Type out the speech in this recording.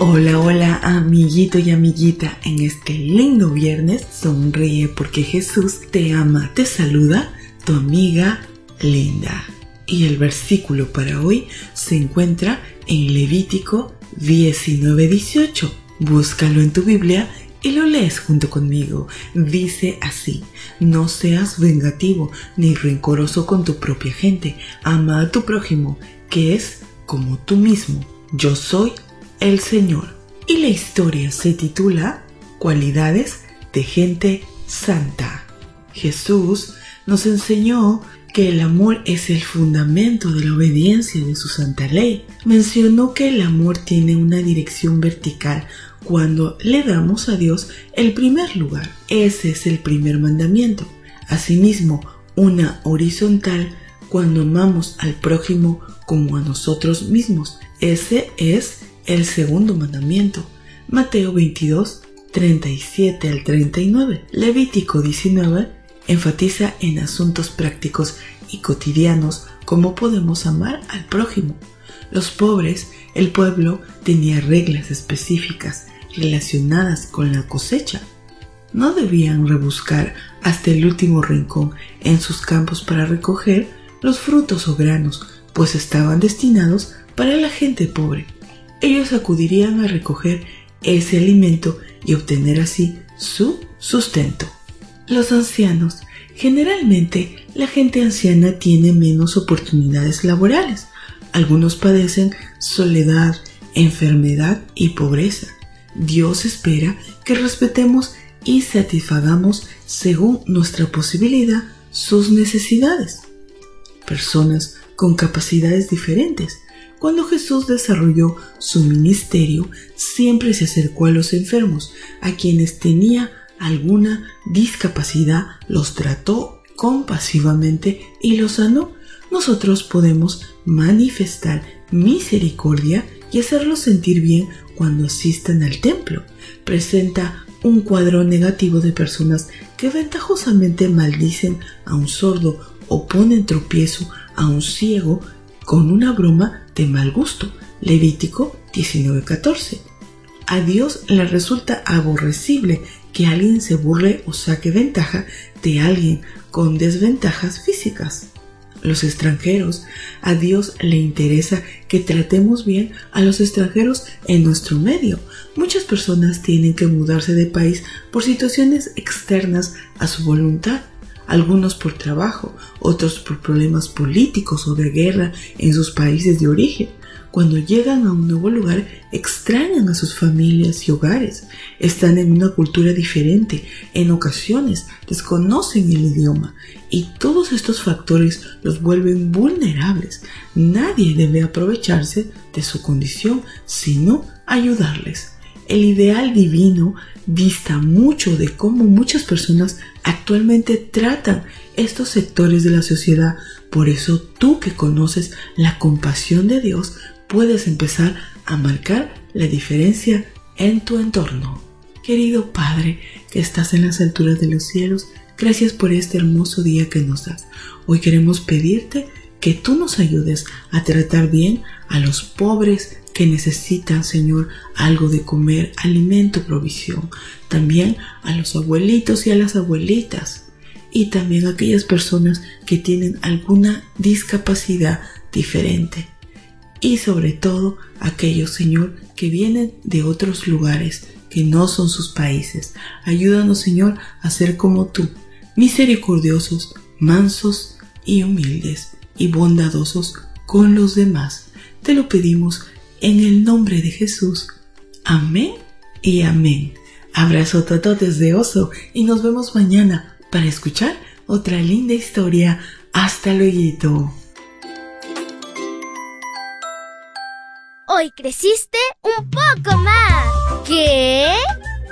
Hola, hola, amiguito y amiguita. En este lindo viernes, sonríe porque Jesús te ama. Te saluda tu amiga Linda. Y el versículo para hoy se encuentra en Levítico 19:18. Búscalo en tu Biblia y lo lees junto conmigo. Dice así, no seas vengativo ni rencoroso con tu propia gente. Ama a tu prójimo, que es como tú mismo. Yo soy el Señor. Y la historia se titula Cualidades de gente santa. Jesús nos enseñó que el amor es el fundamento de la obediencia de su santa ley. Mencionó que el amor tiene una dirección vertical cuando le damos a Dios el primer lugar. Ese es el primer mandamiento. Asimismo, una horizontal cuando amamos al prójimo como a nosotros mismos. Ese es el segundo mandamiento. Mateo 22, 37 al 39. Levítico 19 enfatiza en asuntos prácticos y cotidianos cómo podemos amar al prójimo. Los pobres, el pueblo tenía reglas específicas relacionadas con la cosecha. No debían rebuscar hasta el último rincón en sus campos para recoger los frutos o granos, pues estaban destinados para la gente pobre ellos acudirían a recoger ese alimento y obtener así su sustento. Los ancianos. Generalmente la gente anciana tiene menos oportunidades laborales. Algunos padecen soledad, enfermedad y pobreza. Dios espera que respetemos y satisfagamos según nuestra posibilidad sus necesidades. Personas con capacidades diferentes cuando Jesús desarrolló su ministerio, siempre se acercó a los enfermos, a quienes tenía alguna discapacidad, los trató compasivamente y los sanó. Nosotros podemos manifestar misericordia y hacerlos sentir bien cuando asistan al templo. Presenta un cuadro negativo de personas que ventajosamente maldicen a un sordo o ponen tropiezo a un ciego con una broma de mal gusto. Levítico 19:14. A Dios le resulta aborrecible que alguien se burle o saque ventaja de alguien con desventajas físicas. Los extranjeros, a Dios le interesa que tratemos bien a los extranjeros en nuestro medio. Muchas personas tienen que mudarse de país por situaciones externas a su voluntad algunos por trabajo, otros por problemas políticos o de guerra en sus países de origen. Cuando llegan a un nuevo lugar, extrañan a sus familias y hogares, están en una cultura diferente, en ocasiones desconocen el idioma y todos estos factores los vuelven vulnerables. Nadie debe aprovecharse de su condición, sino ayudarles. El ideal divino dista mucho de cómo muchas personas actualmente tratan estos sectores de la sociedad. Por eso tú que conoces la compasión de Dios puedes empezar a marcar la diferencia en tu entorno. Querido Padre que estás en las alturas de los cielos, gracias por este hermoso día que nos das. Hoy queremos pedirte que tú nos ayudes a tratar bien a los pobres, que necesitan, Señor, algo de comer, alimento, provisión. También a los abuelitos y a las abuelitas. Y también a aquellas personas que tienen alguna discapacidad diferente. Y sobre todo aquellos, Señor, que vienen de otros lugares, que no son sus países. Ayúdanos, Señor, a ser como tú, misericordiosos, mansos y humildes, y bondadosos con los demás. Te lo pedimos en el nombre de Jesús. Amén y amén. Abrazo tototes de oso y nos vemos mañana para escuchar otra linda historia. Hasta luego. Hoy creciste un poco más. ¿Qué?